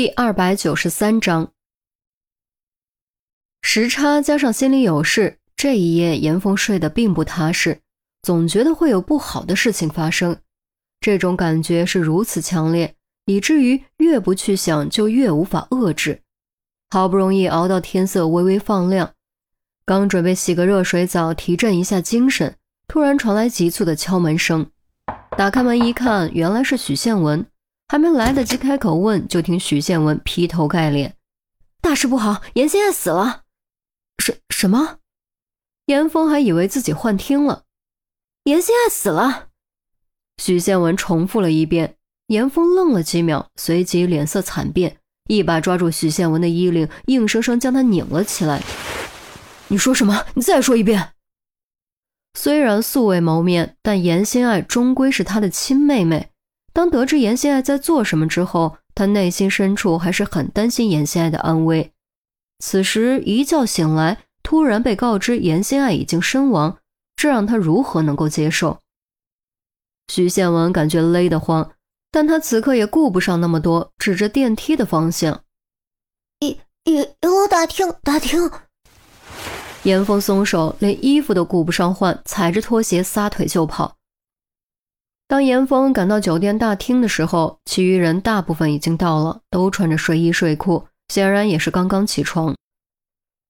第二百九十三章，时差加上心里有事，这一夜严峰睡得并不踏实，总觉得会有不好的事情发生。这种感觉是如此强烈，以至于越不去想，就越无法遏制。好不容易熬到天色微微放亮，刚准备洗个热水澡提振一下精神，突然传来急促的敲门声。打开门一看，原来是许宪文。还没来得及开口问，就听许宪文劈头盖脸：“大事不好，严心爱死了！”“什什么？”严峰还以为自己幻听了。“严心爱死了！”许宪文重复了一遍。严峰愣了几秒，随即脸色惨变，一把抓住许宪文的衣领，硬生生将他拧了起来。“你说什么？你再说一遍！”虽然素未谋面，但严心爱终归是他的亲妹妹。当得知严心爱在做什么之后，他内心深处还是很担心严心爱的安危。此时一觉醒来，突然被告知严心爱已经身亡，这让他如何能够接受？徐宪文感觉勒得慌，但他此刻也顾不上那么多，指着电梯的方向：“一、一、一楼大厅，大厅。”严峰松手，连衣服都顾不上换，踩着拖鞋撒腿就跑。当严峰赶到酒店大厅的时候，其余人大部分已经到了，都穿着睡衣睡裤，显然也是刚刚起床。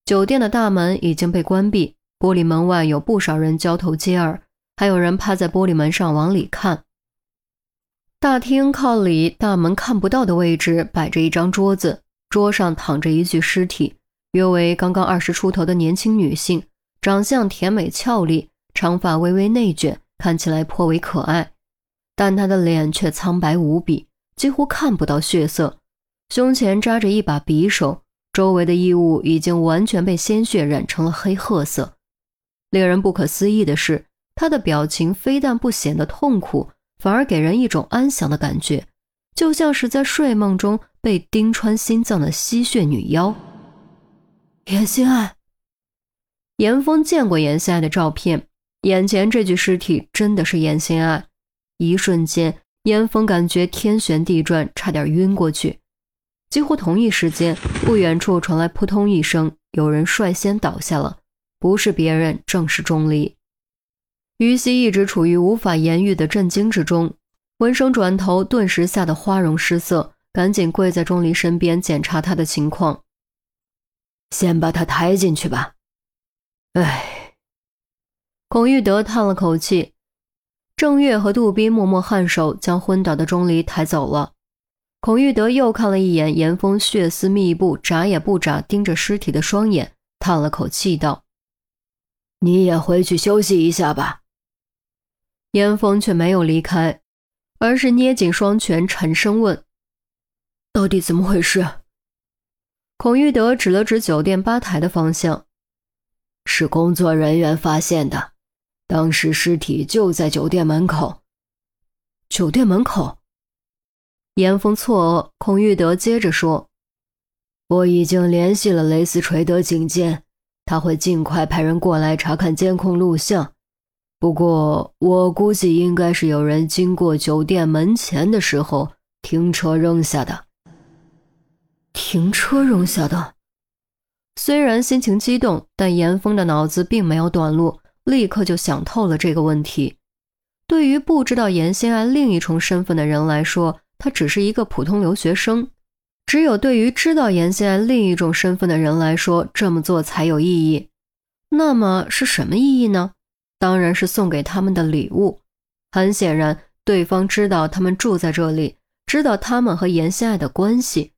酒店的大门已经被关闭，玻璃门外有不少人交头接耳，还有人趴在玻璃门上往里看。大厅靠里大门看不到的位置摆着一张桌子，桌上躺着一具尸体，约为刚刚二十出头的年轻女性，长相甜美俏丽，长发微微内卷，看起来颇为可爱。但他的脸却苍白无比，几乎看不到血色，胸前扎着一把匕首，周围的衣物已经完全被鲜血染成了黑褐色。令人不可思议的是，他的表情非但不显得痛苦，反而给人一种安详的感觉，就像是在睡梦中被钉穿心脏的吸血女妖。严心爱，严峰见过严心爱的照片，眼前这具尸体真的是严心爱。一瞬间，严峰感觉天旋地转，差点晕过去。几乎同一时间，不远处传来扑通一声，有人率先倒下了，不是别人，正是钟离。于西一直处于无法言喻的震惊之中，闻声转头，顿时吓得花容失色，赶紧跪在钟离身边检查他的情况。先把他抬进去吧。唉，孔玉德叹了口气。郑月和杜宾默默颔首，将昏倒的钟离抬走了。孔玉德又看了一眼严峰血丝密布、眨也不眨盯着尸体的双眼，叹了口气道：“你也回去休息一下吧。”严峰却没有离开，而是捏紧双拳，沉声问：“到底怎么回事？”孔玉德指了指酒店吧台的方向：“是工作人员发现的。”当时尸体就在酒店门口。酒店门口，严峰错愕。孔玉德接着说：“我已经联系了雷斯垂德警监，他会尽快派人过来查看监控录像。不过，我估计应该是有人经过酒店门前的时候停车扔下的。停车扔下的。”虽然心情激动，但严峰的脑子并没有短路。立刻就想透了这个问题。对于不知道严心爱另一重身份的人来说，他只是一个普通留学生；只有对于知道严心爱另一种身份的人来说，这么做才有意义。那么是什么意义呢？当然是送给他们的礼物。很显然，对方知道他们住在这里，知道他们和严心爱的关系，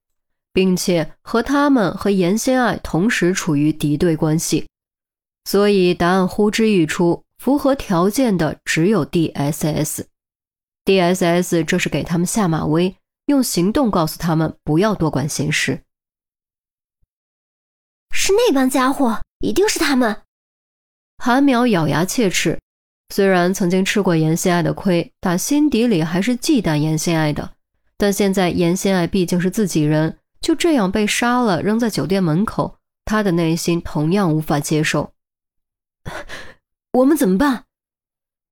并且和他们和严心爱同时处于敌对关系。所以答案呼之欲出，符合条件的只有 D.S.S。D.S.S 这是给他们下马威，用行动告诉他们不要多管闲事。是那帮家伙，一定是他们。韩淼咬牙切齿，虽然曾经吃过严心爱的亏，打心底里还是忌惮严心爱的。但现在严心爱毕竟是自己人，就这样被杀了，扔在酒店门口，他的内心同样无法接受。我们怎么办？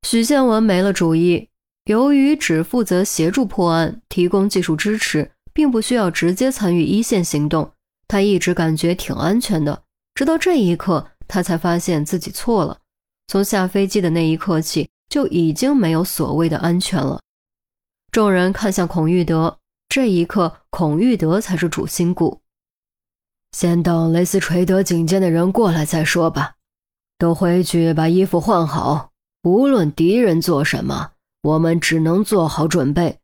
许宪文没了主意。由于只负责协助破案、提供技术支持，并不需要直接参与一线行动，他一直感觉挺安全的。直到这一刻，他才发现自己错了。从下飞机的那一刻起，就已经没有所谓的安全了。众人看向孔玉德，这一刻，孔玉德才是主心骨。先等雷斯垂德警监的人过来再说吧。都回去把衣服换好。无论敌人做什么，我们只能做好准备。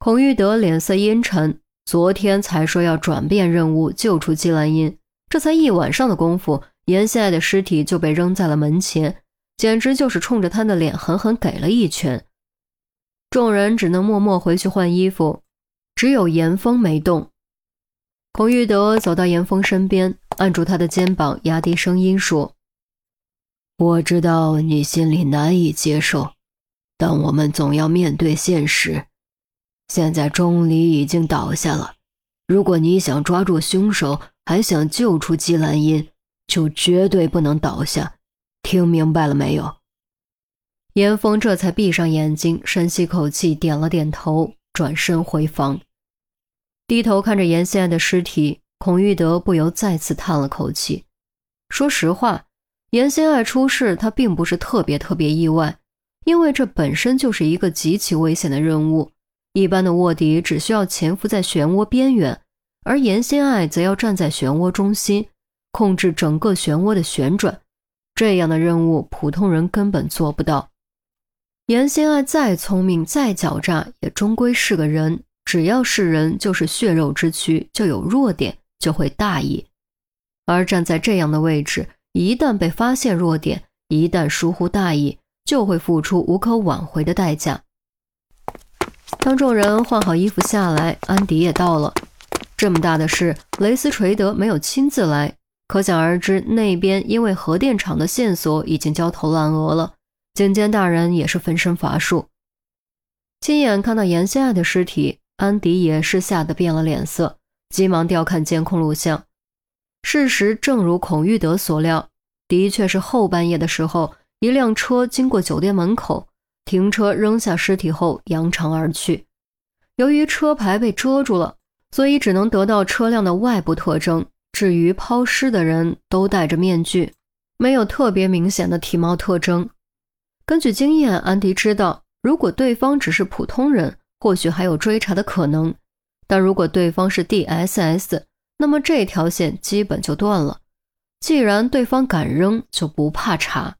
孔玉德脸色阴沉，昨天才说要转变任务救出季兰英，这才一晚上的功夫，严心爱的尸体就被扔在了门前，简直就是冲着他的脸狠狠给了一拳。众人只能默默回去换衣服，只有严峰没动。孔玉德走到严峰身边，按住他的肩膀，压低声音说：“我知道你心里难以接受，但我们总要面对现实。”现在钟离已经倒下了，如果你想抓住凶手，还想救出季兰英，就绝对不能倒下。听明白了没有？严峰这才闭上眼睛，深吸口气，点了点头，转身回房，低头看着严心爱的尸体。孔玉德不由再次叹了口气。说实话，严心爱出事，他并不是特别特别意外，因为这本身就是一个极其危险的任务。一般的卧底只需要潜伏在漩涡边缘，而严心爱则要站在漩涡中心，控制整个漩涡的旋转。这样的任务，普通人根本做不到。严心爱再聪明、再狡诈，也终归是个人。只要是人，就是血肉之躯，就有弱点，就会大意。而站在这样的位置，一旦被发现弱点，一旦疏忽大意，就会付出无可挽回的代价。当众人换好衣服下来，安迪也到了。这么大的事，雷斯垂德没有亲自来，可想而知，那边因为核电厂的线索已经焦头烂额了。警监大人也是分身乏术。亲眼看到严心爱的尸体，安迪也是吓得变了脸色，急忙调看监控录像。事实正如孔玉德所料，的确是后半夜的时候，一辆车经过酒店门口。停车扔下尸体后扬长而去。由于车牌被遮住了，所以只能得到车辆的外部特征。至于抛尸的人，都戴着面具，没有特别明显的体貌特征。根据经验，安迪知道，如果对方只是普通人，或许还有追查的可能；但如果对方是 DSS，那么这条线基本就断了。既然对方敢扔，就不怕查。